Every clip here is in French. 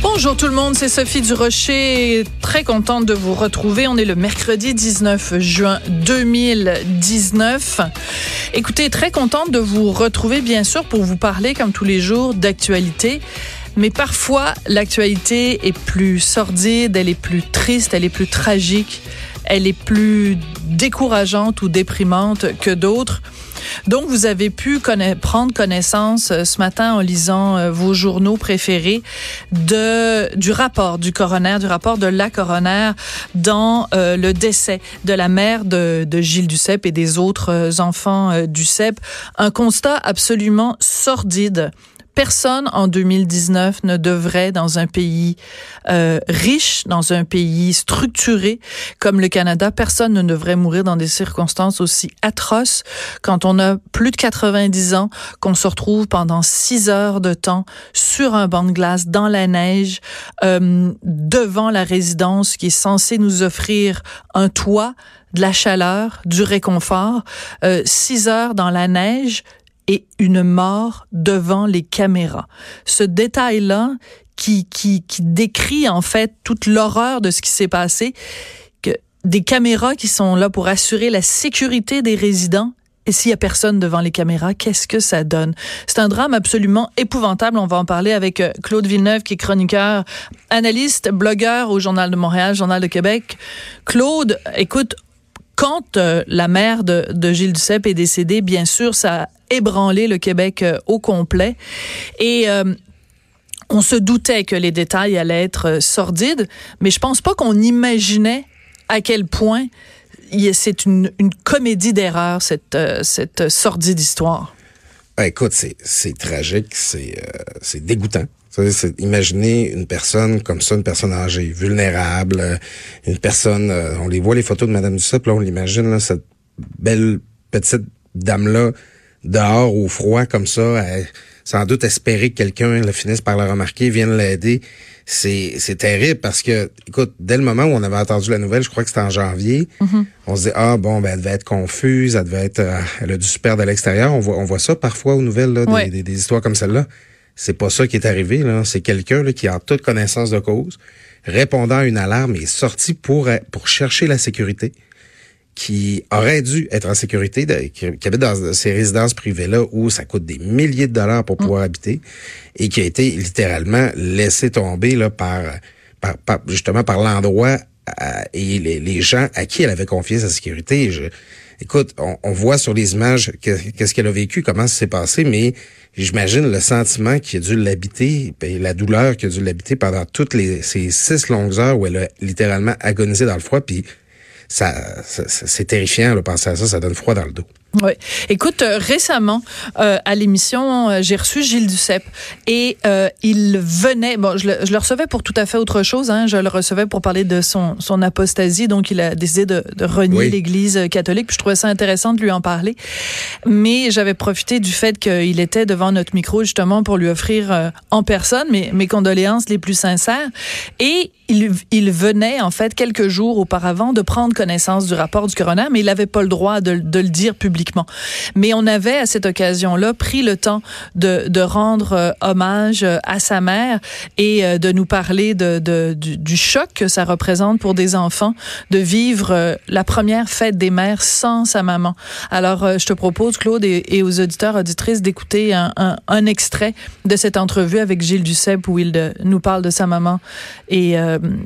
Bonjour tout le monde, c'est Sophie Durocher. Très contente de vous retrouver. On est le mercredi 19 juin 2019. Écoutez, très contente de vous retrouver, bien sûr, pour vous parler, comme tous les jours, d'actualité. Mais parfois, l'actualité est plus sordide, elle est plus triste, elle est plus tragique, elle est plus décourageante ou déprimante que d'autres. Donc, vous avez pu prendre connaissance euh, ce matin en lisant euh, vos journaux préférés de du rapport du coroner, du rapport de la coroner dans euh, le décès de la mère de, de Gilles Duceppe et des autres enfants Duceppe. Un constat absolument sordide personne en 2019 ne devrait, dans un pays euh, riche, dans un pays structuré comme le Canada, personne ne devrait mourir dans des circonstances aussi atroces. Quand on a plus de 90 ans, qu'on se retrouve pendant six heures de temps sur un banc de glace, dans la neige, euh, devant la résidence qui est censée nous offrir un toit, de la chaleur, du réconfort, euh, six heures dans la neige, et une mort devant les caméras. Ce détail-là qui, qui, qui décrit en fait toute l'horreur de ce qui s'est passé, que des caméras qui sont là pour assurer la sécurité des résidents et s'il y a personne devant les caméras, qu'est-ce que ça donne? C'est un drame absolument épouvantable. On va en parler avec euh, Claude Villeneuve, qui est chroniqueur, analyste, blogueur au Journal de Montréal, Journal de Québec. Claude, écoute, quand euh, la mère de, Gilles Duceppe est décédée, bien sûr, ça a ébranlé le Québec euh, au complet. Et euh, on se doutait que les détails allaient être sordides, mais je pense pas qu'on imaginait à quel point c'est une, une, comédie d'erreur, cette, cette sordide histoire. Ben, écoute, c'est tragique, c'est dégoûtant. Imaginer une personne comme ça, une personne âgée, vulnérable, euh, une personne, euh, on les voit les photos de Madame Duceppe, là, on l'imagine, cette belle petite dame-là, dehors au froid comme ça, sans doute espérer que quelqu'un le finisse par la remarquer, vienne l'aider. C'est, c'est terrible parce que, écoute, dès le moment où on avait entendu la nouvelle, je crois que c'était en janvier, mm-hmm. on se dit, ah bon, ben, elle devait être confuse, elle devait être, euh, elle a dû se perdre à l'extérieur. On voit, on voit ça parfois aux nouvelles, là, des, des, histoires comme celle-là. C'est pas ça qui est arrivé. Là. C'est quelqu'un là, qui, en toute connaissance de cause, répondant à une alarme, est sorti pour, pour chercher la sécurité, qui aurait dû être en sécurité, qui, habite dans ces résidences privées-là où ça coûte des milliers de dollars pour pouvoir mm. habiter, et qui a été littéralement laissé tomber là, par, par, justement par l'endroit et les, les, gens à qui elle avait confié sa sécurité. Je, écoute, on, voit sur les images qu'est-ce qu'elle a vécu, comment ça s'est passé, mais j'imagine le sentiment qui a dû l'habiter, et la douleur qui a dû l'habiter pendant toutes les, ces six longues heures où elle a littéralement agonisé dans le froid, puis ça, c'est terrifiant de penser à ça, ça donne froid dans le dos. Oui. Écoute, euh, récemment, euh, à l'émission, euh, j'ai reçu Gilles Duceppe et il venait, bon, je le, je le, recevais pour tout à fait autre chose, hein, je le recevais pour parler de son, son apostasie, donc il a décidé de, de renier l'Église catholique, puis je trouvais ça intéressant de lui en parler. Mais j'avais profité du fait qu'il était devant notre micro justement pour lui offrir en personne mes, mes condoléances les plus sincères. Et il, il venait, en fait, quelques jours auparavant de prendre connaissance du rapport du coroner, mais il n'avait pas le droit de, de le dire publiquement mais on avait à cette occasion-là pris le temps de, de rendre euh, hommage euh, à sa mère et euh, de nous parler de, de du, du, choc que ça représente pour des enfants de vivre la première fête des mères sans sa maman. Alors, je te propose, Claude, et, aux auditeurs, auditrices, d'écouter un, un, un, extrait de cette entrevue avec Gilles Duceppe où il nous parle de sa maman. Et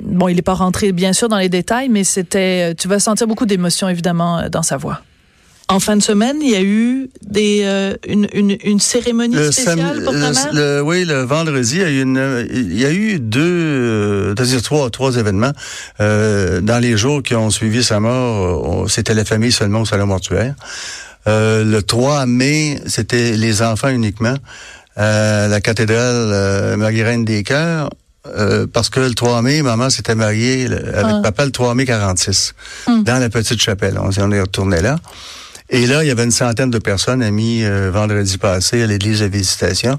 bon, il n'est pas rentré, bien sûr, dans les détails, mais c'était, tu vas sentir beaucoup d'émotion, évidemment, dans sa voix. En fin de semaine, il y a eu des, euh, une, une, une, cérémonie spéciale pour ta mère? Le, oui, le vendredi, il y a eu, une, il y a eu deux, euh, c'est-à-dire trois, trois événements. Euh, dans les jours qui ont suivi sa mort, c'était la famille seulement au salon mortuaire. Euh, le 3 mai, c'était les enfants uniquement. Euh, la cathédrale euh, Marie-Reine des Cœurs. Euh, parce que le 3 mai, maman s'était mariée avec ah. papa le 3 mai 46, hum. dans la petite chapelle. On, on est retourné là. Et là, il y avait une centaine de personnes amis euh, vendredi passé à l'église de visitation.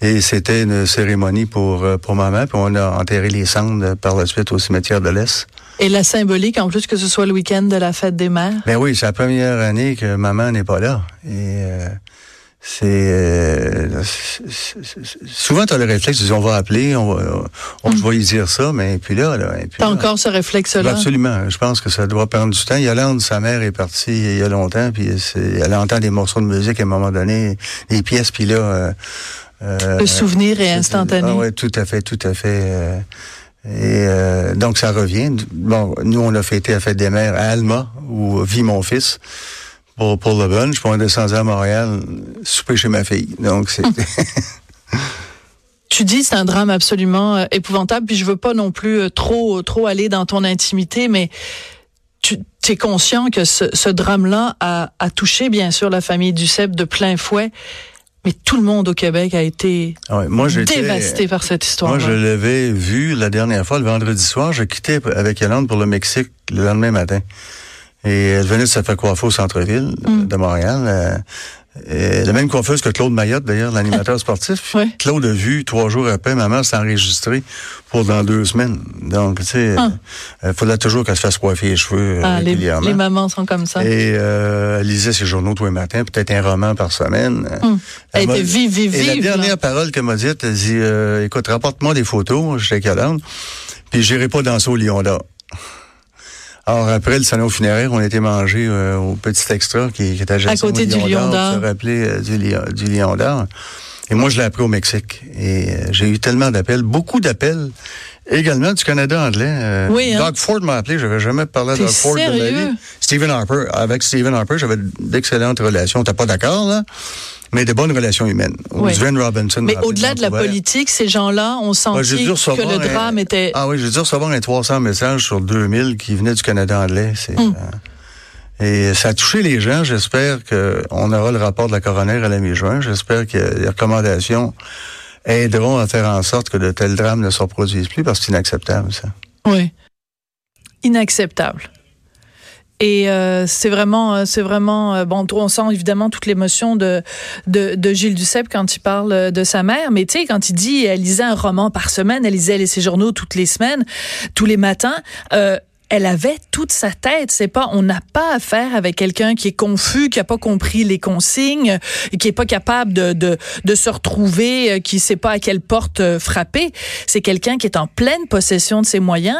Et c'était une cérémonie pour euh, pour maman. Puis on a enterré les cendres par la suite au cimetière de l'Est. Et la symbolique, en plus que ce soit le week-end de la fête des mères? Ben oui, c'est la première année que maman n'est pas là. Et euh, c'est euh, souvent tu as le réflexe, tu dis on va appeler, on va, on va y dire ça, mais puis là, là puis T'as là- encore ce réflexe-là? Absolument. Je pense que ça doit prendre du temps. Yolande, sa mère, est partie il y a longtemps, puis c'est- elle entend des morceaux de musique à un moment donné, des pièces, puis là... euh, euh, Le souvenir est instantané. Ah ouais, tout à fait, tout à fait. euh, et euh, donc, ça revient. Bon, nous, on a fêté la fête des mères à Alma, où vit mon fils, pour, pour le bunch. Puis on est descendu à Montréal, souper chez ma fille. Donc, c'est... Tu dis c'est un drame absolument euh, épouvantable, puis je veux pas non plus euh, trop trop aller dans ton intimité, mais tu es conscient que ce, ce drame-là a, a touché bien sûr la famille Duceppe de plein fouet, mais tout le monde au Québec a été Ouais, moi, dévasté par cette histoire. Moi, je l'avais vu la dernière fois, le vendredi soir. Je quittais avec Yolande pour le Mexique le lendemain matin. Et elle venait de se faire coiffer au centre-ville Mm. de Montréal. Euh, et la même coiffeuse que Claude Mayotte, d'ailleurs, l'animateur sportif. Ouais. Claude a vu trois jours après, ma mère s'est enregistrée pour dans deux semaines. Donc, tu sais, Ah. il faudrait toujours qu'elle se fasse coiffer les cheveux euh, Ah, les, régulièrement. les mamans sont comme ça. Et euh, elle lisait ses journaux tous les matins, peut-être un roman par semaine. Hum. Elle était vive, vive, Et la vive, dernière là. parole qu'elle m'a dite, elle dit euh, Écoute, rapporte-moi des photos, j'étais calme, puis j'irai pas danser au Lion d'Or. Alors, après le salon funéraire, on était mangé euh, au petit extra qui, qui était adjacent côté au du Lion d'Or. se rappelait euh, du, Lion- du Lion d'Or. Et moi, je l'ai appris au Mexique. Et euh, j'ai eu tellement d'appels, beaucoup d'appels, également du Canada anglais. Euh, Oui, hein. Doug Ford m'a appelé, j'avais jamais parlé à Doug Ford de ma sérieux? vie. Stephen Harper, avec Stephen Harper, j'avais d'excellentes relations. T'es pas d'accord, là? Mais de bonnes relations humaines. Oui. Robinson. Mais au-delà de la politique, ces gens-là ont senti que le un- drame était... Ah oui, j'ai dû recevoir un 300 messages sur 2000 qui venaient du Canada anglais. C'est, Hum. euh, et ça a touché les gens. J'espère qu'on aura le rapport de la coroner à la mi-juin. J'espère que les recommandations aideront à faire en sorte que de tels drames ne se reproduisent plus parce que c'est inacceptable, ça. Oui. Inacceptable. Et euh, c'est vraiment, euh, c'est vraiment euh, bon. On sent évidemment toute l'émotion de, de de Gilles Duceppe quand il parle euh, de sa mère. Mais tu sais, quand il dit, elle lisait un roman par semaine, elle lisait ses journaux toutes les semaines, tous les matins. Euh, elle avait toute sa tête. C'est pas, on n'a pas affaire avec quelqu'un qui est confus, qui a pas compris les consignes, qui est pas capable de de, de se retrouver, qui sait pas à quelle porte frapper. C'est quelqu'un qui est en pleine possession de ses moyens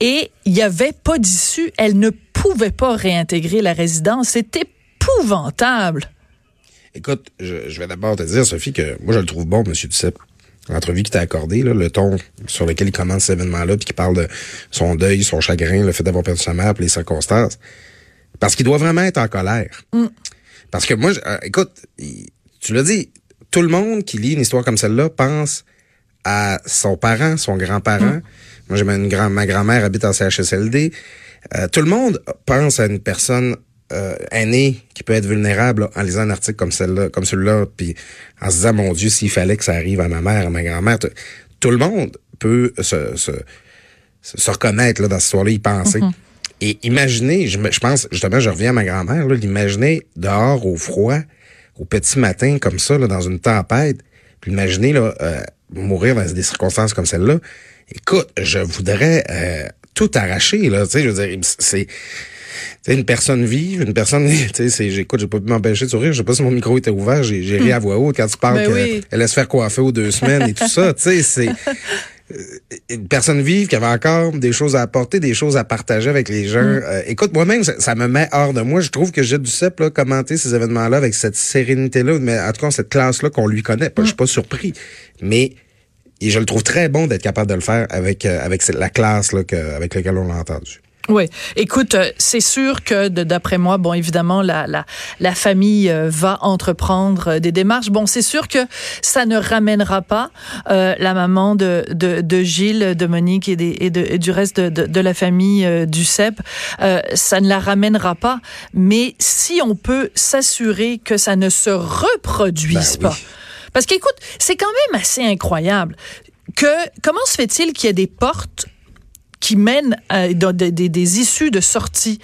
et il y avait pas d'issue. Elle ne pouvait pas réintégrer la résidence. C'est épouvantable. Écoute, je, je vais d'abord te dire, Sophie, que moi, je le trouve bon, M. Duceppe. L'entrevue qui t'a accordée, le ton sur lequel il commence cet événement-là, puis qui parle de son deuil, son chagrin, le fait d'avoir perdu sa mère, puis les circonstances. Parce qu'il doit vraiment être en colère. Parce que moi, je- euh, écoute, tu l'as dit, tout le monde qui lit une histoire comme celle-là pense à son parent, son grand-parent. Moi, j'ai une grand, ma grand-mère habite en CHSLD. Euh, tout le monde pense à une personne euh, aînée qui peut être vulnérable là, en lisant un article comme celle-là, comme celui-là, puis en se disant mon Dieu, s'il fallait que ça arrive à ma mère, à ma grand-mère, tout- le monde peut se, se, se, reconnaître là, dans cette histoire-là, y penser. Et imaginez, je, je pense, justement, je reviens à ma grand-mère, là, l'imaginer dehors au froid, au petit matin, comme ça, là, dans une tempête, puis imaginez là, euh, mourir dans des circonstances comme celle-là. Écoute, je voudrais euh, tout arracher, là, tu sais, je veux dire, c'est... Une personne vive, une personne, tu sais, j'écoute, j'ai pas pu m'empêcher de sourire, je sais pas si mon micro était ouvert, j'ai, j'ai ri à voix haute quand tu parles Ben qu'elle oui. laisse faire coiffer aux deux semaines et tout ça, tu sais, c'est euh, une personne vive qui avait encore des choses à apporter, des choses à partager avec les gens. Euh, écoute, moi-même, ça, ça me met hors de moi. Je trouve que Gilles Duceppe, là, commenter ces événements-là avec cette sérénité-là, mais en tout cas, cette classe-là qu'on lui connaît. Pas- Je suis pas surpris. Mais et je le trouve très bon d'être capable de le faire avec, euh, avec la classe là, que, avec laquelle on l'a entendu. Oui, écoute, euh, c'est sûr que d'après moi, bon, évidemment, la la, la famille euh, va entreprendre des démarches. Bon, c'est sûr que ça ne ramènera pas euh, la maman de, de, de Gilles, de Monique et, des, et, de, et du reste de, de, de la famille euh, du CEP. Euh, ça ne la ramènera pas. Mais si on peut s'assurer que ça ne se reproduise Ben oui. Parce qu'écoute, c'est quand même assez incroyable que comment se fait-il qu'il y ait des portes qui mène à, des, des, des issues de sortie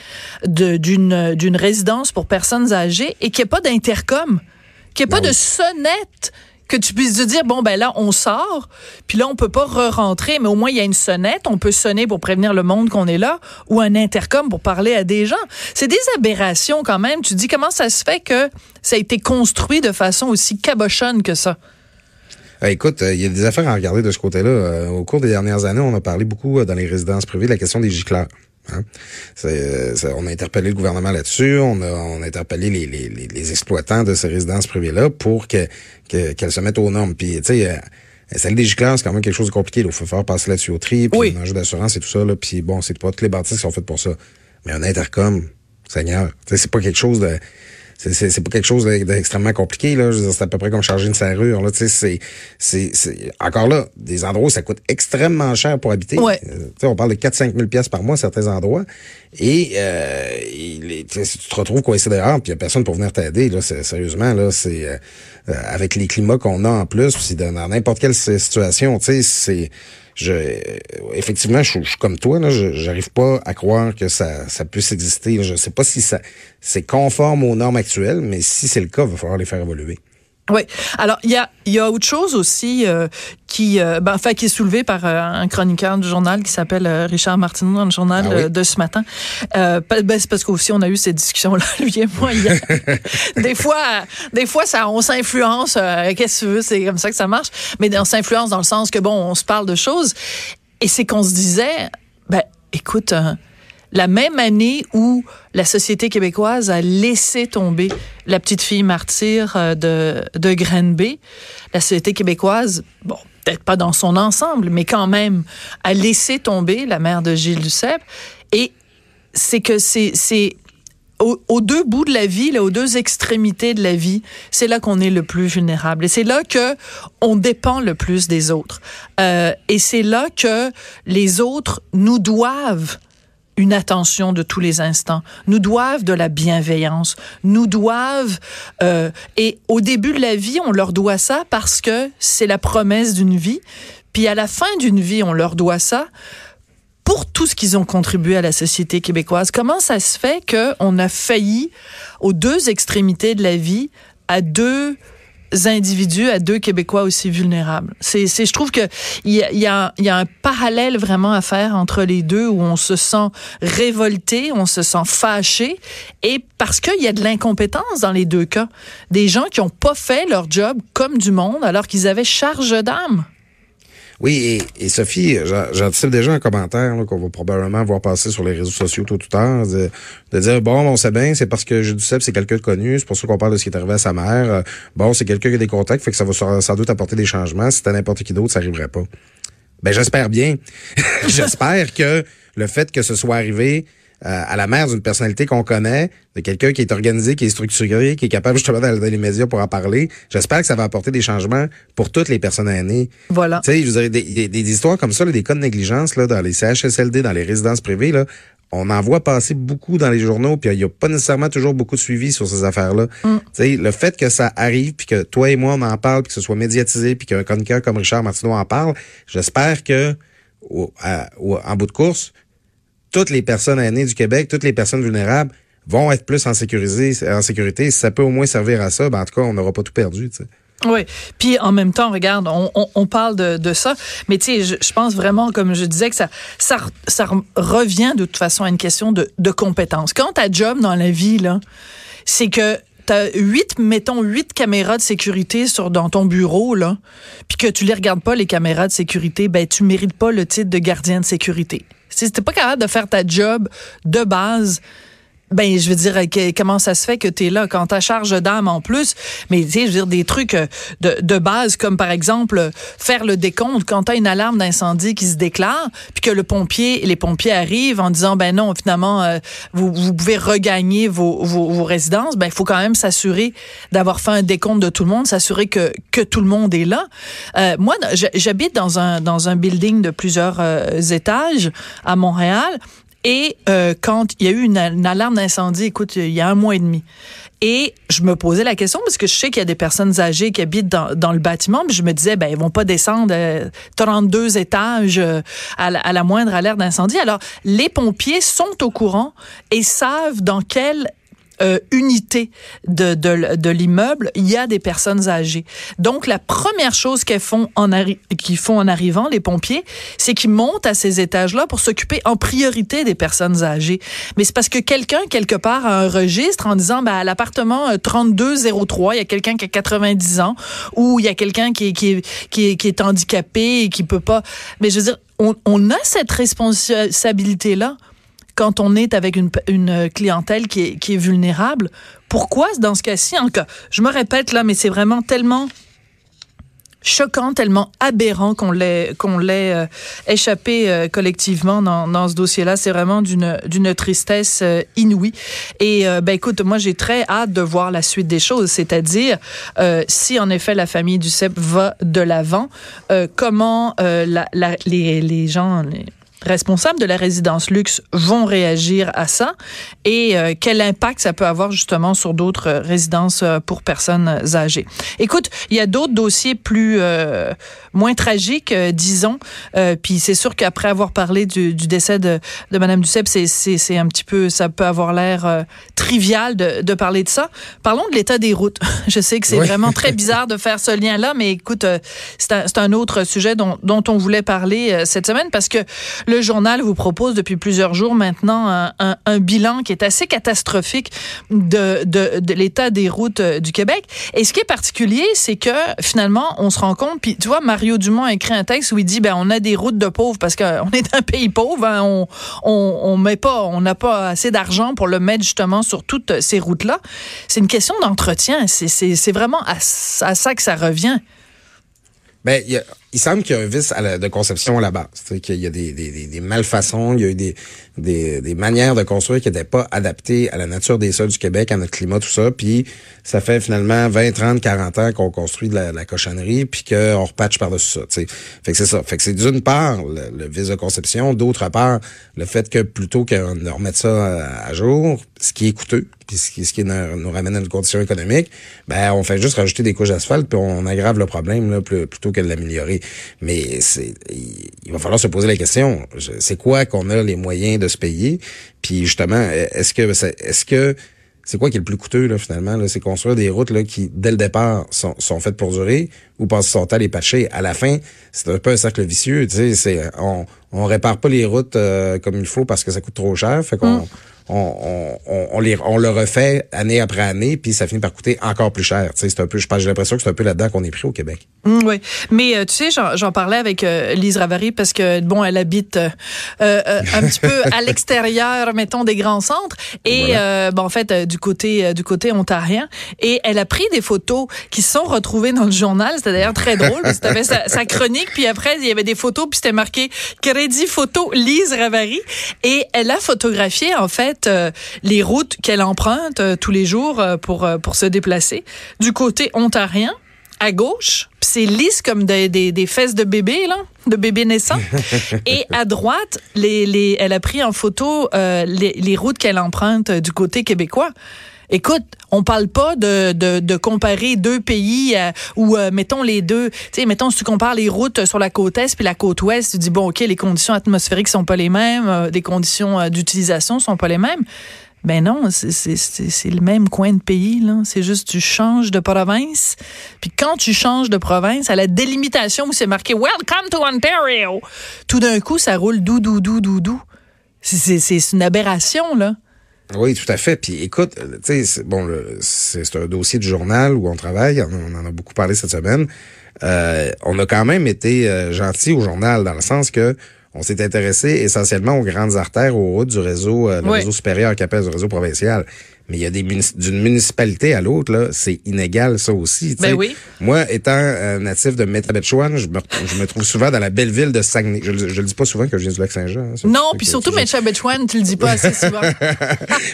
d'une d'une résidence pour personnes âgées et qu'il n'y ait pas d'intercom, qu'il n'y ait pas Ben de sonnette que tu puisses te dire bon ben là on sort puis là on peut pas re-rentrer mais au moins il y a une sonnette on peut sonner pour prévenir le monde qu'on est là ou un intercom pour parler à des gens c'est des aberrations quand même tu dis comment ça se fait que ça a été construit de façon aussi cabochonne que ça? Euh, écoute, euh, il y a des affaires à regarder de ce côté-là. Euh, au cours des dernières années, on a parlé beaucoup dans les résidences privées de la question des gicleurs. Hein? Euh, on a interpellé le gouvernement là-dessus, on a, on a interpellé les, les, les, les exploitants de ces résidences privées-là pour que, que- qu'elles se mettent aux normes. Puis, tu sais, euh, celle des gicleurs, c'est quand même quelque chose de compliqué. Il faut faire passer la tuyauterie, puis Oui. un enjeu d'assurance et tout ça. Là, puis bon, c'est pas toutes les bâtisses qui sont faites pour ça. Mais un intercom, Seigneur, c'est pas quelque chose de... C'est, c'est, c'est pas quelque chose d'e- d'extrêmement compliqué, là. Je veux dire, c'est à peu près comme charger une serrure, là. Tu sais, c'est, c'est, c'est, encore là, des endroits où ça coûte extrêmement cher pour habiter. Ouais. Euh, tu sais, on parle de 4-5 000 pièces par mois à certains endroits. Et, euh, si tu te retrouves coincé dehors, puis il y a personne pour venir t'aider, là, c'est, sérieusement, là, c'est, euh, euh, avec les climats qu'on a en plus, puis dans n'importe quelle si- situation, tu sais, c'est, je, effectivement, je, suis comme toi, là, je, j'arrive pas à croire que ça, ça puisse exister. Je sais pas si ça, c'est conforme aux normes actuelles, mais si c'est le cas, il va falloir les faire évoluer. Oui. Alors, il y a, il y a autre chose aussi euh, qui, euh, ben, enfin, qui est soulevé par euh, un chroniqueur du journal qui s'appelle euh, Richard Martineau dans le journal Ah oui? euh, de ce matin. Euh, ben, c'est parce qu'aussi on a eu ces discussions-là, lui et moi, hier. des fois, des fois, ça, on s'influence. Qu'est-ce que tu veux, c'est comme ça que ça marche. Mais on s'influence dans le sens que, bon, on se parle de choses. Et c'est qu'on se disait, ben, écoute, euh, la même année où la société québécoise a laissé tomber la petite fille martyre euh, de, de Granby, la société québécoise, bon, peut-être pas dans son ensemble, mais quand même, a laissé tomber la mère de Gilles Duceppe. Et c'est que c'est, c'est au- aux deux bouts de la vie, là, aux deux extrémités de la vie, c'est là qu'on est le plus vulnérable. Et c'est là que on dépend le plus des autres. Euh, et c'est là que les autres nous doivent une attention de tous les instants, nous doivent de la bienveillance, nous doivent euh, et au début de la vie on leur doit ça parce que c'est la promesse d'une vie, puis à la fin d'une vie on leur doit ça pour tout ce qu'ils ont contribué à la société québécoise. Comment ça se fait qu'on a failli aux deux extrémités de la vie, à deux individus, à deux Québécois aussi vulnérables. C'est, c'est, je trouve que il y a, y, a, y a un parallèle vraiment à faire entre les deux où on se sent révolté, on se sent fâché, et parce qu'il y a de l'incompétence dans les deux cas. Des gens qui n'ont pas fait leur job comme du monde alors qu'ils avaient charge d'âme. Oui, et, et Sophie, j'an- j'anticipe déjà un commentaire qu'on va probablement voir passer sur les réseaux sociaux tout à l'heure, de, de dire, bon, on sait bien, c'est parce que Jules Duceppe, c'est quelqu'un de connu, c'est pour ça qu'on parle de ce qui est arrivé à sa mère. Euh, Bon, c'est quelqu'un qui a des contacts, fait que ça va sans- doute apporter des changements. Si c'était n'importe qui d'autre, ça arriverait pas. Ben, j'espère bien. j'espère que le fait que ce soit arrivé à la mère d'une personnalité qu'on connaît, de quelqu'un qui est organisé, qui est structuré, qui est capable justement d'aller dans les médias pour en parler, j'espère que ça va apporter des changements pour toutes les personnes aînées. Voilà. Tu sais, je dire, des, des- des histoires comme ça, là, des cas de négligence là, dans les CHSLD, dans les résidences privées, là, on en voit passer beaucoup dans les journaux, puis il n'y a pas nécessairement toujours beaucoup de suivi sur ces affaires-là. Tu sais, le fait que ça arrive, puis que toi et moi, on en parle, puis que ce soit médiatisé, puis qu'un chroniqueur comme Richard Martineau en parle, j'espère que, au- à- au- en bout de course, toutes les personnes aînées du Québec, toutes les personnes vulnérables vont être plus en sécurité. Si ça peut au moins servir à ça, ben en tout cas, on n'aura pas tout perdu. Oui. Puis en même temps, regarde, on, parle de, ça, mais tu je, pense vraiment, comme je disais, que ça, ça, re- ça re- revient de toute façon à une question de, compétence. Quand ta job dans la vie, c'est que t'as huit, mettons, huit caméras de sécurité dans ton bureau, là, puis que tu les regardes pas, les caméras de sécurité, ben, tu mérites pas le titre de gardien de sécurité. Si t'es pas capable de faire ta job de base, ben, je veux dire, comment ça se fait que tu es là quand ta charge d'âme en plus, mais tu sais, je veux dire, des trucs euh, de, de base comme par exemple euh, faire le décompte quand tu as une alarme d'incendie qui se déclare, puis que le pompier, les pompiers arrivent en disant, ben non, finalement, euh, vous, vous pouvez regagner vos, vos, vos résidences, ben il faut quand même s'assurer d'avoir fait un décompte de tout le monde, s'assurer que, que tout le monde est là. Euh, moi, j'habite dans un, dans un building de plusieurs euh, étages à Montréal. Et euh, quand il y a eu une, une alarme d'incendie, écoute, il y a un mois et demi, Et je me posais la question parce que je sais qu'il y a des personnes âgées qui habitent dans, le bâtiment, mais je me disais, ben, ils vont pas descendre 32 étages à la, à la moindre alerte d'incendie. Alors, les pompiers sont au courant et savent dans quel euh, unité de, de, de l'immeuble, il y a des personnes âgées. Donc, la première chose qu'ils font, en qu'ils font en arrivant, les pompiers, c'est qu'ils montent à ces étages-là pour s'occuper en priorité des personnes âgées. Mais c'est parce que quelqu'un, quelque part, a un registre en disant, ben, à l'appartement 3203, euh, il y a quelqu'un qui a 90 ans ou il y a quelqu'un qui, qui, qui, qui est handicapé et qui peut pas... Mais je veux dire, on, on a cette responsabilité-là quand on est avec une, clientèle qui est, vulnérable. Pourquoi, dans ce cas-ci, cas, je me répète là, mais c'est vraiment tellement choquant, tellement aberrant qu'on l'ait euh, échappé euh, collectivement dans, ce dossier-là. C'est vraiment d'une tristesse euh, inouïe. Et ben écoute, moi j'ai très hâte de voir la suite des choses, c'est-à-dire si en effet la famille du CEP va de l'avant, comment les gens responsables de la résidence luxe vont réagir à ça et euh, quel impact ça peut avoir justement sur d'autres euh, résidences euh, pour personnes âgées. Écoute, il y a d'autres dossiers plus moins tragiques, disons. puis c'est sûr qu'après avoir parlé du, du décès de, de Madame Duceppe, c'est c'est un petit peu, ça peut avoir l'air trivial de, de parler de ça. Parlons de l'état des routes. Je sais que c'est vraiment très bizarre de faire ce lien-là, mais écoute, c'est un, un, autre sujet dont, dont on voulait parler cette semaine parce que le journal vous propose depuis plusieurs jours maintenant un, bilan qui est assez catastrophique de, l'état des routes euh, du Québec. Et ce qui est particulier, c'est que finalement, on se rend compte, puis tu vois, Mario Dumont a écrit un texte où il dit, ben on a des routes de pauvres parce qu'on est un pays pauvre, hein, on, met pas, on n'a pas assez d'argent pour le mettre justement sur toutes ces routes-là. C'est une question d'entretien. C'est vraiment à, ça que ça revient. Ben, il, semble qu'il y a un vice de conception à la base. Qu'il y a des, des, des, malfaçons, il y a eu des, des, des manières de construire qui n'étaient pas adaptées à la nature des sols du Québec, à notre climat, tout ça. Puis ça fait finalement 20, 30, 40 ans qu'on construit de la, cochonnerie, puis qu'on repatche par-dessus ça. T'sais. Fait que c'est ça. Fait que c'est d'une part le, vice de conception, d'autre part le fait que plutôt qu'on remettre ça à jour, ce qui est coûteux, puis ce qui, ce qui nous, ramène à une condition économique, ben on fait juste rajouter des couches d'asphalte, puis on aggrave le problème là, plutôt que de l'améliorer. Mais il va falloir se poser la question, c'est quoi qu'on a les moyens de se payer? Puis justement, est-ce que est-ce que c'est quoi qui est le plus coûteux là finalement là, c'est construire des routes là qui dès le départ sont, sont faites pour durer ou passer son temps à les patcher? À la fin, c'est un peu un cercle vicieux. C'est on on répare pas les routes euh, comme il faut parce que ça coûte trop cher. Fait qu'on mm on, on, on, les, on le refait année après année, puis ça finit par coûter encore plus cher. C'est un peu, j'ai l'impression que c'est un peu là-dedans qu'on est pris au Québec. Mmh, oui, mais euh, tu sais, j'en parlais avec euh, Lise Ravary parce que bon, elle habite euh, un petit peu à l'extérieur, mettons, des grands centres, et bon, en fait, du côté du côté ontarien, et elle a pris des photos qui sont retrouvées dans le journal. C'était d'ailleurs très drôle parce que avait sa, sa, chronique, puis après il y avait des photos, puis c'était marqué crédit photo Lise Ravary, et elle a photographié en fait euh, les routes qu'elle emprunte euh, tous les jours euh, pour, pour se déplacer. Du côté ontarien, à gauche, c'est lisse comme des, des, fesses de bébé, là, de bébé naissant. Et à droite, les, les, elle a pris en photo les, les, routes qu'elle emprunte du côté québécois. Écoute, on parle pas de, de, de comparer deux pays euh, où, mettons les deux, tu sais, mettons si tu compares les routes sur la côte est puis la côte ouest, tu dis bon ok, les conditions atmosphériques sont pas les mêmes, euh, les conditions euh, d'utilisation sont pas les mêmes. Ben non, c'est le même coin de pays. là. C'est juste tu changes de province. Puis quand tu changes de province, à la délimitation où c'est marqué Welcome to Ontario, tout d'un coup, ça roule dou dou dou dou dou. C'est une aberration, là. Oui, tout à fait. Puis écoute, euh, tu sais, bon, c'est un dossier du journal où on travaille. On, en a beaucoup parlé cette semaine. Euh, on a quand même été euh, gentil au journal dans le sens que on s'est intéressé essentiellement aux grandes artères, aux routes du réseau, le réseau supérieur qui appelle le réseau provincial mais il y a des d'une municipalité à l'autre là, c'est inégal ça aussi. Ben oui. Moi, étant euh, natif de Métabetchouan, je me, je me trouve souvent dans la belle ville de Saguenay. Je, je, le dis pas souvent que je viens du lac Saint-Jean. Hein, non, puis surtout Métabetchouan, tu le dis pas assez souvent.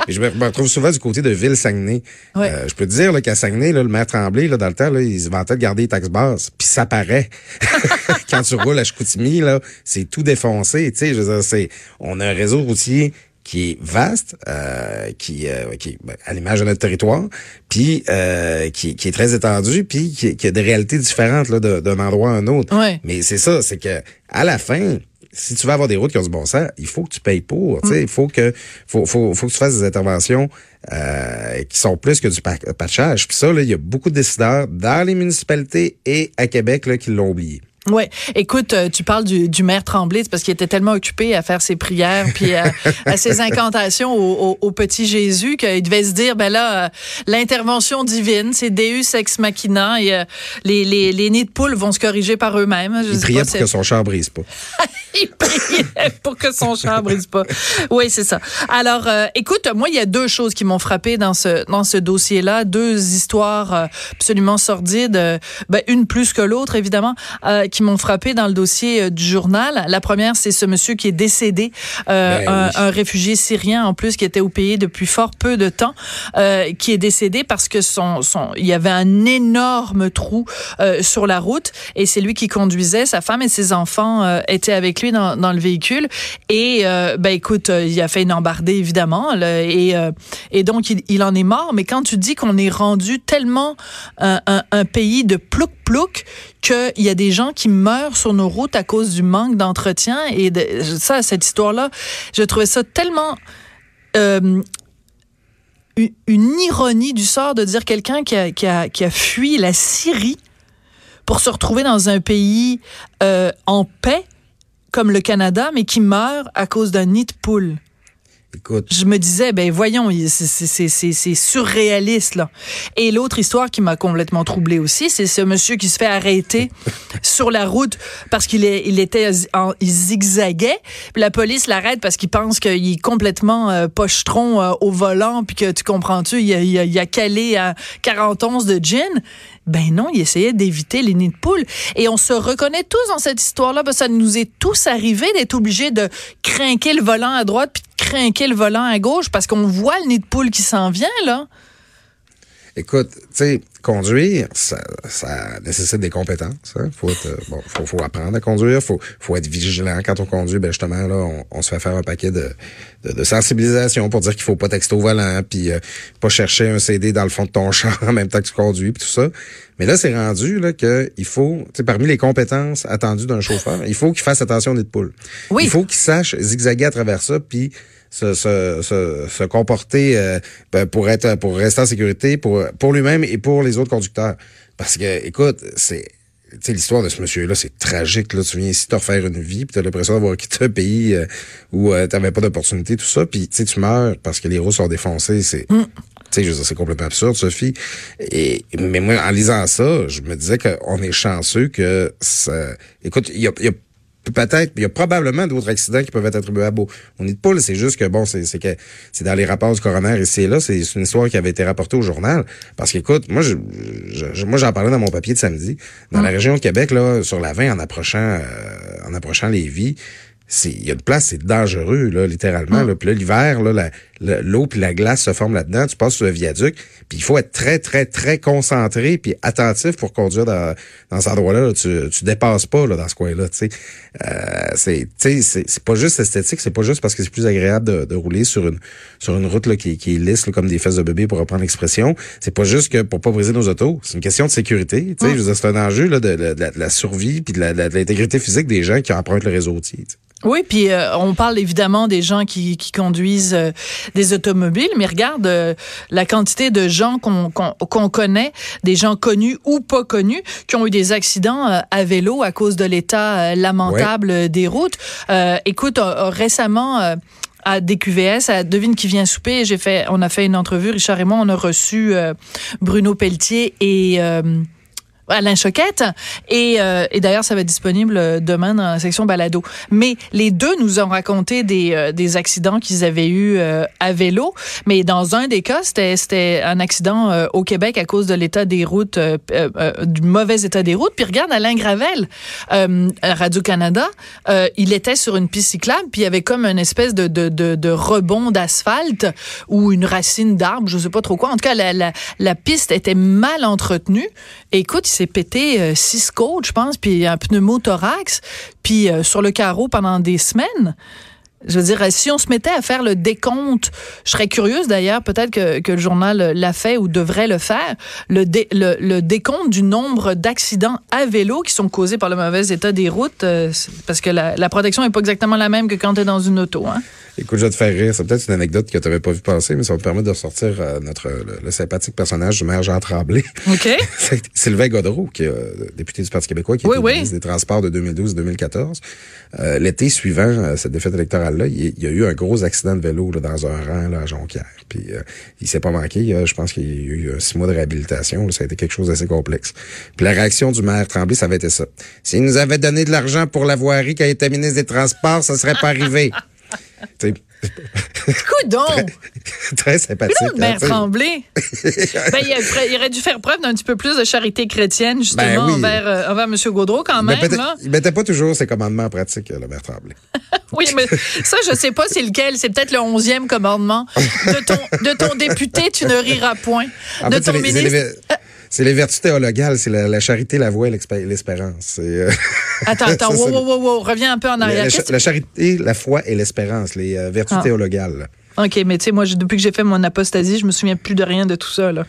je me, retrouve souvent du côté de Ville-Saguenay. Euh, je peux te dire qu'à Saguenay, là, le maire Tremblay, là, dans le temps, là, il se vantait de garder les taxes basses. Puis ça paraît. Quand tu roules à Chicoutimi, là, c'est tout défoncé. Tu sais, je veux dire, c'est, on a un réseau routier qui est vaste, euh, qui, euh, qui est ben, à l'image de notre territoire, puis euh, qui, qui est très étendu, puis qui, qui a des réalités différentes là, d'un endroit à un autre. Ouais. Mais c'est ça, c'est que à la fin, si tu veux avoir des routes qui ont du bon sens, il faut que tu payes pour. tu sais, Il faut que faut, faut, faut que tu fasses des interventions euh, qui sont plus que du pa- patchage. Puis ça, il y a beaucoup de décideurs dans les municipalités et à Québec là, qui l'ont oublié. Ouais, écoute, euh, tu parles du, du maire Tremblay, c'est parce qu'il était tellement occupé à faire ses prières puis à, à ses incantations au, au- au petit Jésus qu'il devait se dire, ben là, euh, l'intervention divine, c'est Deus ex machina et euh, les, les, les nids de poules vont se corriger par eux-mêmes. Il priait pour que son char brise pas. il priait pour que son char brise pas. Oui, c'est ça. Alors, euh, écoute, moi, il y a deux choses qui m'ont frappé dans ce dans ce dossier-là, deux histoires absolument sordides, ben, une plus que l'autre, évidemment, euh, qui m'ont frappé dans le dossier euh, du journal. La première, c'est ce monsieur qui est décédé, euh, Ben un, oui. un réfugié syrien en plus qui était au pays depuis fort peu de temps, euh, qui est décédé parce que son son il y avait un énorme trou euh, sur la route et c'est lui qui conduisait. Sa femme et ses enfants étaient avec lui dans, dans le véhicule et ben écoute, il a fait une embardée évidemment là, et et donc il, il en est mort. Mais quand tu dis qu'on est rendu tellement un, un, un pays de plouc qu'il y a des gens qui meurent sur nos routes à cause du manque d'entretien et de, ça cette histoire là, je trouvais ça tellement euh, une, une ironie du sort de dire quelqu'un qui a, qui, a, qui a fui la Syrie pour se retrouver dans un pays euh, en paix comme le Canada, mais qui meurt à cause d'un nid de poule. Écoute, Je me disais, ben voyons, c'est- surréaliste là. Et l'autre histoire qui m'a complètement troublée aussi, c'est ce monsieur qui se fait arrêter sur la route parce qu'il il était, en- il zigzaguait. Puis la police l'arrête parce qu'il pense qu'il est complètement euh, pochetron euh, au volant, puis que tu comprends-tu, il a calé à 40 onces de gin. Ben non, il essayait d'éviter les nids de poule. Et on se reconnaît tous dans cette histoire-là, parce que ça nous est tous arrivé d'être obligés de craquer le volant à droite puis de craquer le volant à gauche parce qu'on voit le nid de poule qui s'en vient, là. Écoute, tu sais, conduire, ça, ça nécessite des compétences. Hein? Faut, être, euh, bon, faut, faut apprendre à conduire, faut, faut être vigilant quand on conduit. Ben justement, là, on, on se fait faire un paquet de, de, de sensibilisation pour dire qu'il faut pas texter au volant, puis euh, pas chercher un CD dans le fond de ton char en même temps que tu conduis, puis tout ça. Mais là, c'est rendu là que il faut, tu sais, parmi les compétences attendues d'un chauffeur, il faut qu'il fasse attention des poules. Oui. Il faut qu'il sache zigzaguer à travers ça, puis se, se, se, se comporter euh, ben, pour être pour rester en sécurité pour pour lui-même et pour les autres conducteurs. Parce que, écoute, c'est tu sais, l'histoire de ce monsieur-là, c'est tragique. Là. Tu viens ici te refaire une vie, puis tu as l'impression d'avoir quitté un pays euh, où euh, tu n'avais pas d'opportunité, tout ça, puis tu sais, tu meurs parce que les roues sont défoncées. C'est tu sais, je veux dire, c'est complètement absurde, Sophie. Et, mais moi, en lisant ça, je me disais qu'on est chanceux que ça... Écoute, il y a, y a peut-être, il y a probablement d'autres accidents qui peuvent être attribués à Beau. On n'est pas, là, c'est juste que bon, c'est c'est que c'est dans les rapports du coroner ici et là, c'est une histoire qui avait été rapportée au journal. Parce qu'écoute, moi, je, je- moi, j'en parlais dans mon papier de samedi. Dans la région de Québec, là, sur la 20, en approchant, euh, en approchant Lévis, il y a une place c'est dangereux là littéralement là. Puis là l'hiver là la- la- l'eau puis la glace se forment là-dedans tu passes sur le viaduc puis il faut être très très très concentré puis attentif pour conduire dans dans cet endroit-là là. tu tu dépasses pas là dans ce coin-là tu sais. Euh, c'est tu sais c'est c'est pas juste esthétique c'est pas juste parce que c'est plus agréable de, de rouler sur une sur une route là qui, qui est lisse là, comme des fesses de bébé pour reprendre l'expression. C'est pas juste que pour pas briser nos autos c'est une question de sécurité tu sais. Je dire, c'est un enjeu là de, de- de la, de la survie puis de l'intégrité physique des gens qui empruntent le réseau routier. Oui, puis euh, on parle évidemment des gens qui, qui conduisent euh, des automobiles, mais regarde euh, la quantité de gens qu'on connaît, des gens connus ou pas connus, qui ont eu des accidents euh, à vélo à cause de l'état lamentable des routes. Euh, écoute, récemment. euh, à DQVS, à Devine qui vient souper, j'ai fait, on a fait une entrevue, Richard et moi, on a reçu euh, Bruno Pelletier et euh, Alain Choquette. Et, euh, et d'ailleurs, ça va être disponible euh, demain dans la section balado. Mais les deux nous ont raconté des, euh, des accidents qu'ils avaient eus euh, à vélo. Mais dans un des cas, c'était un accident euh, au Québec à cause de l'état des routes, euh, du mauvais état des routes. Puis regarde Alain Gravel, à Radio-Canada, il était sur une piste cyclable, puis il y avait comme une espèce de, de, de, rebond d'asphalte ou une racine d'arbre, je sais pas trop quoi. En tout cas, la, la, piste était mal entretenue. Et écoute, s'est pété euh, six côtes, je pense, puis un pneumothorax, puis euh, sur le carreau pendant des semaines. Je veux dire, si on se mettait à faire le décompte, je serais curieuse d'ailleurs, peut-être que, le journal l'a fait ou devrait le faire, le, décompte du nombre d'accidents à vélo qui sont causés par le mauvais état des routes, euh, parce que la, la protection n'est pas exactement la même que quand tu es dans une auto. Hein? Écoute, je vais te faire rire. C'est peut-être une anecdote que tu n'avais pas vu passer, mais ça va te permettre de ressortir euh, notre, le, sympathique personnage du maire Jean Tremblay. OK. Sylvain Godreau, qui est euh, député du Parti québécois, qui est ministre des Transports de 2012-2014. Euh, l'été suivant cette défaite électorale-là, il, y a eu un gros accident de vélo là, dans un rang là, à Jonquière. Puis il s'est pas manqué. je pense qu'il y a eu six mois de réhabilitation. ça a été quelque chose d'assez complexe. Puis la réaction du maire Tremblay, ça avait été ça. S'il nous avait donné de l'argent pour la voirie qui a été ministre des Transports, ça serait pas arrivé. Coudon! Très, très sympathique. Coudon, hein, Tremblay. ben, il, aurait dû faire preuve d'un petit peu plus de charité chrétienne, justement, ben envers, euh, envers, M. Gaudreau, quand même. Là. Il mettait pas toujours ses commandements en pratique, le maire Tremblay. oui, mais ça, je sais pas c'est lequel. C'est peut-être le onzième commandement. De ton, de ton député, tu ne riras point. de ton ministre... C'est les vertus théologales, c'est la, charité, la voix et l'espérance. Euh, attends, attends, wow, wow, wow, reviens un peu en arrière. La, charité, la foi et l'espérance, les euh, vertus ah. théologales. OK, mais tu sais, moi, depuis que j'ai fait mon apostasie, je me souviens plus de rien de tout ça. Là.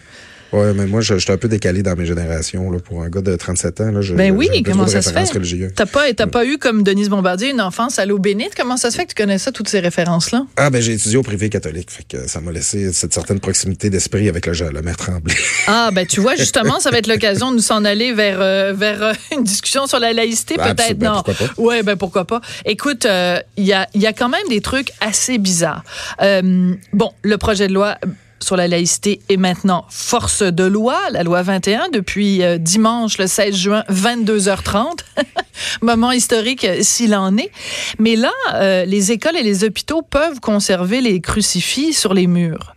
Oui, mais moi, je, suis un peu décalé dans mes générations. Là, pour un gars de 37 ans, là, je, ben oui, comment ça se fait? T'as pas, pas eu, comme Denise Bombardier, une enfance à l'eau bénite? Comment ça se fait que tu connais ça, toutes ces références-là? Ah, ben j'ai étudié au privé catholique. Fait que ça m'a laissé cette certaine proximité d'esprit avec le, le maire Tremblay. Ah, ben tu vois, justement, ça va être l'occasion de nous s'en aller vers, euh, vers euh, une discussion sur la laïcité, ben, peut-être. Ben, non. Pourquoi pas? Ouais, ben pourquoi pas. Écoute, il euh, y, a, y a quand même des trucs assez bizarres. bon, le projet de loi sur la laïcité est maintenant force de loi, la loi 21, depuis euh, dimanche le 16 juin, 22h30. Moment historique euh, s'il en est. Mais là, euh, les écoles et les hôpitaux peuvent conserver les crucifix sur les murs.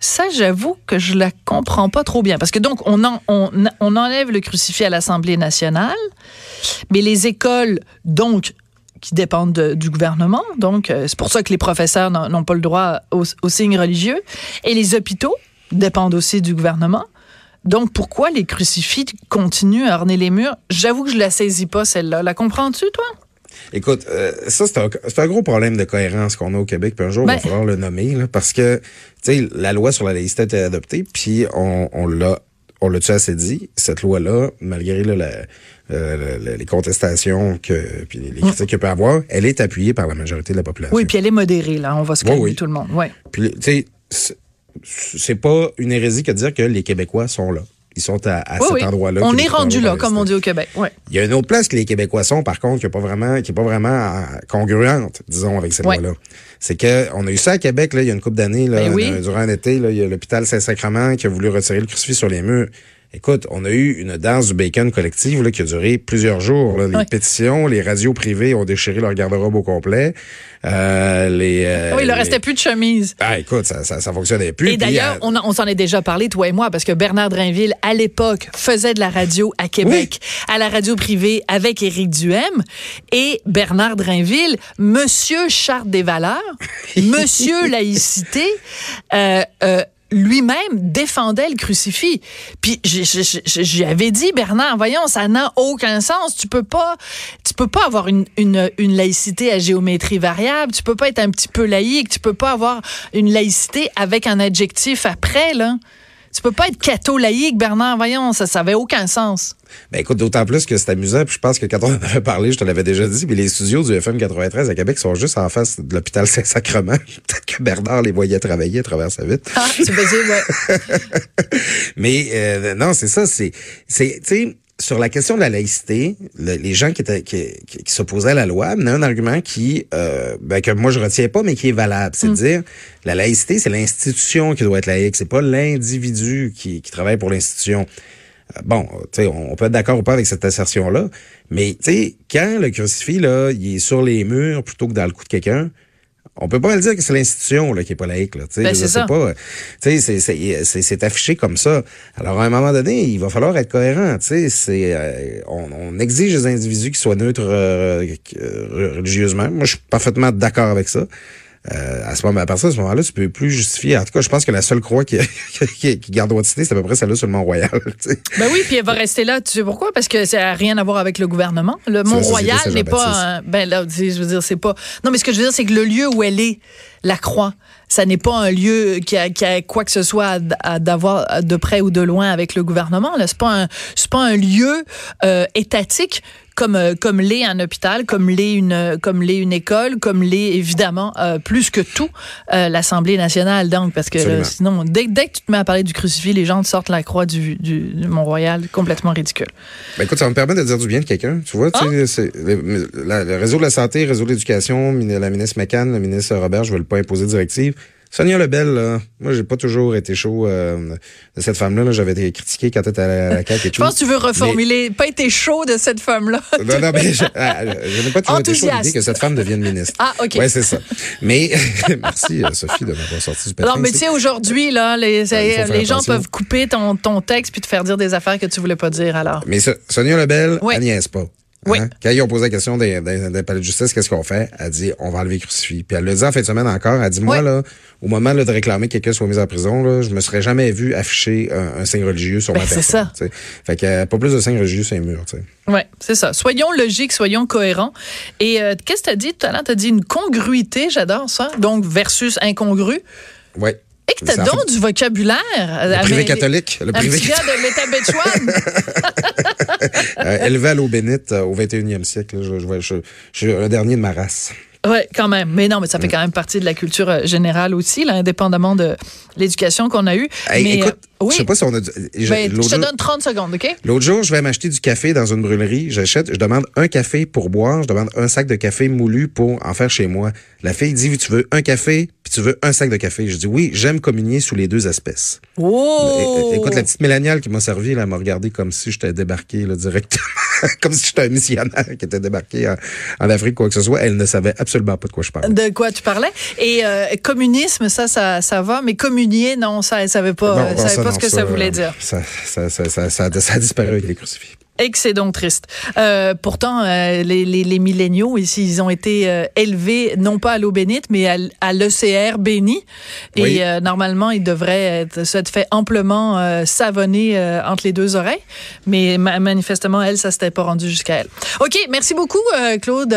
Ça, j'avoue que je la comprends pas trop bien. Parce que donc, on, enlève le crucifix à l'Assemblée nationale, mais les écoles, donc, qui dépendent du gouvernement. Donc, euh, c'est pour ça que les professeurs n'ont pas le droit aux, signes religieux. Et les hôpitaux dépendent aussi du gouvernement. Donc, pourquoi les crucifix continuent à orner les murs? J'avoue que je la saisis pas, celle-là. La, comprends-tu, toi? Écoute, euh, ça, c'est un, gros problème de cohérence qu'on a au Québec. Puis un jour, il va ben falloir le nommer, parce que, tu sais, la loi sur la laïcité a été adoptée, puis on, on l'a on l'a-tu assez dit, cette loi-là, malgré la, euh, les contestations que puis les critiques qu'elle peut avoir, elle est appuyée par la majorité de la population. Oui, puis elle est modérée là, on va se calmer tout le monde. Ouais. Puis tu sais c'est pas une hérésie que de dire que les Québécois sont là. Ils sont à, cet endroit-là. On est rendu là, comme on dit au Québec. Ouais. Il y a une autre place que les Québécois sont, par contre, qui n'est pas vraiment, qui est pas vraiment euh, congruente, disons, avec cette loi-là. C'est que on a eu ça à Québec là, il y a une couple d'années, là, ben durant l'été, là, il y a l'hôpital Saint-Sacrement qui a voulu retirer le crucifix sur les murs. Écoute, on a eu une danse du bacon collective là, qui a duré plusieurs jours. Les pétitions, les radios privées ont déchiré leur garde-robe au complet. Euh, les, euh, oui, il ne restait plus de chemise. Ah, écoute, ça, ça, ça fonctionnait plus. Et d'ailleurs, on, on s'en est déjà parlé, toi et moi, parce que Bernard Drinville, à l'époque, faisait de la radio à Québec, à la radio privée avec Éric Duhem. Et Bernard Drinville, Monsieur Charte des valeurs, Monsieur laïcité, euh, euh, lui-même défendait le crucifix. Puis j'avais dit Bernard, voyons, ça n'a aucun sens. Tu peux pas, tu peux pas avoir une, une, une, laïcité à géométrie variable. Tu peux pas être un petit peu laïque. Tu peux pas avoir une laïcité avec un adjectif après là. Tu peux pas être catho-laïque, Bernard. Voyons, ça n'avait aucun sens. Ben écoute, d'autant plus que c'est amusant. Puis je pense que quand on en avait parlé, je te l'avais déjà dit, mais les studios du FM 93 à Québec sont juste en face de l'hôpital Saint-Sacrement. Peut-être que Bernard les voyait travailler à travers sa vitre. Ah, tu peux dire, ouais. mais euh, non, c'est ça. C'est, c'est, tu sais sur la question de la laïcité, les gens qui, étaient, qui, qui, s'opposaient à la loi amenaient un argument qui, euh, ben, que moi je retiens pas, mais qui est valable. C'est de mm. dire, la laïcité, c'est l'institution qui doit être laïque, c'est pas l'individu qui, qui travaille pour l'institution. Euh, bon, tu sais, on peut être d'accord ou pas avec cette assertion-là, mais tu sais, quand le crucifix, là, il est sur les murs plutôt que dans le cou de quelqu'un, on peut pas le dire que c'est l'institution là qui est pas laïque là. Ben, c'est pas. C'est affiché comme ça. Alors à un moment donné, il va falloir être cohérent. C'est euh, on, on, exige des individus qui soient neutres euh, religieusement. Moi, je suis parfaitement d'accord avec ça. Euh, à ce moment, à partir de ce moment-là, tu peux plus justifier. En tout cas, je pense que la seule croix qui, qui, qui garde droit de cité, c'est à peu près celle-là sur le Mont-Royal. Ben oui, puis elle va rester là. Tu sais pourquoi? Parce que ça n'a rien à voir avec le gouvernement. Le Mont-Royal n'est pas. Un- ben là, je veux dire, c'est pas. Non, mais ce que je veux dire, c'est que le lieu où elle est, la croix, ça n'est pas un lieu qui a, qui a quoi que ce soit d'avoir de près ou de loin avec le gouvernement. Là, c'est pas un, c'est pas un lieu euh, étatique. Comme, euh, comme l'est un hôpital, comme l'est une, comme l'est une école, comme l'est évidemment euh, plus que tout euh, l'Assemblée nationale. Donc, parce que sinon, dès, dès que tu te mets à parler du crucifix, les gens te sortent la croix du, du, du Mont-Royal, complètement ridicule. Ben écoute, ça me permettre de dire du bien de quelqu'un. Tu vois, tu sais, c'est- le, la- le réseau de la santé, le réseau de l'éducation, la ministre McCann, le ministre Robert, je veux pas imposer de directive. Sonia Lebel, là, moi, j'ai pas toujours été chaud euh, de cette femme-là. Là, J'avais été critiqué quand elle était à la, CAQ et Je tout. pense que tu veux reformuler. Pas été chaud de cette femme-là. Non, non, mais je, ah, je n'ai pas toujours été chaud l'idée que cette femme devienne ministre. Ah, OK. Ouais, c'est ça. Mais merci, euh, Sophie, de m'avoir sorti du pétrin. Non, mais tu sais, aujourd'hui, là, les, faire les gens peuvent couper ton, ton texte puis te faire dire des affaires que tu voulais pas dire, alors. Mais so- Sonia Lebel, Oui. elle niaise pas. Hein? Oui. Quand ils ont posé la question des, des, des palais de justice, qu'est-ce qu'on fait? Elle dit, on va enlever le crucifix. Puis elle l'a dit en fin de semaine encore. Elle dit, moi, Oui. là, au moment là, de réclamer que quelqu'un soit mis en prison, là, je me serais jamais vu afficher un, un signe religieux sur Ben, ma c'est personne. ça. tu sais. Fait que euh, pas plus de signes religieux murs. tu sais. Oui, c'est ça. Soyons logiques, soyons cohérents. Et euh, qu'est-ce que tu as dit tout à l'heure? Tu as dit une congruité, j'adore ça. Donc, versus incongru. Ouais. Et que tu Ça, as en donc fait, du vocabulaire. Le privé catholique. Le Un privé gars de l'État euh, à l'eau bénite euh, au 21e siècle. Je, je, je, je, je suis un dernier de ma race. Oui, quand même. Mais non, mais Mm. ça fait quand même partie de la culture euh, générale aussi, là, indépendamment de l'éducation qu'on a eue. Hey, mais, écoute, euh, oui. je sais pas si on a... du- je- Ben, je te jour- donne 30 secondes, OK? L'autre jour, je vais m'acheter du café dans une brûlerie. J'achète, je demande un café pour boire. Je demande un sac de café moulu pour en faire chez moi. La fille dit, tu veux un café, puis tu veux un sac de café. Je dis, oui, j'aime communier sous les deux espèces. Oh! Écoute, la petite Mélaniale qui m'a servi, elle m'a regardé comme si j'étais débarqué là, directement. comme si j'étais un missionnaire qui était débarqué en, en Afrique, quoi que ce soit. Elle ne savait absolument pas de quoi je parlais. De quoi tu parlais? Et euh, communisme, ça, ça, ça va, mais communier, non, ça, elle savait pas, savait ça, pas non, ce que ça, ça, voulait dire. Ça, ça, ça, ça, ça, ça a disparu avec les crucifix. Et que c'est donc triste. Euh, pourtant, euh, les, les, les milléniaux, ici, ils ont été euh, élevés, non pas à l'eau bénite, mais à, l'ECR béni. Et Oui. normalement, ils devraient être, s'être fait amplement savonner entre les deux oreilles. Mais ma- manifestement, elle, ça s'était pas rendu jusqu'à elle. OK, merci beaucoup, Claude.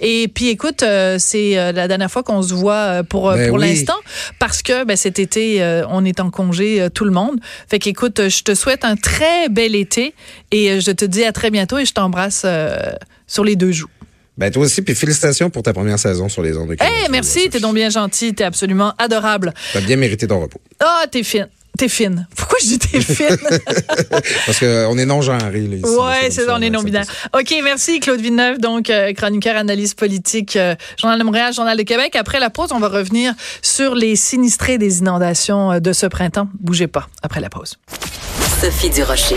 Et puis, écoute, c'est la dernière fois qu'on se voit pour, Ben pour oui. l'instant, parce que ben, cet été, on est en congé, tout le monde. Fait qu'écoute, je te souhaite un très bel été et je te dis à très bientôt et je t'embrasse euh, sur les deux joues. Ben, toi aussi, puis félicitations pour ta première saison sur les ondes de Hey, Québec. merci, t'es donc bien gentil, t'es absolument adorable. T'as bien mérité ton repos. Ah, t'es fine. T'es fine. Pourquoi je dis t'es fine? Parce qu'on est non-genré, là, ici. ouais, c'est ça, on est non binaire. OK, merci Claude Villeneuve, donc euh, chroniqueur, analyse politique, euh, Journal de Montréal, Journal de Québec. Après la pause, on va revenir sur les sinistrés des inondations euh, de ce printemps. Bougez pas après la pause. Sophie Durocher.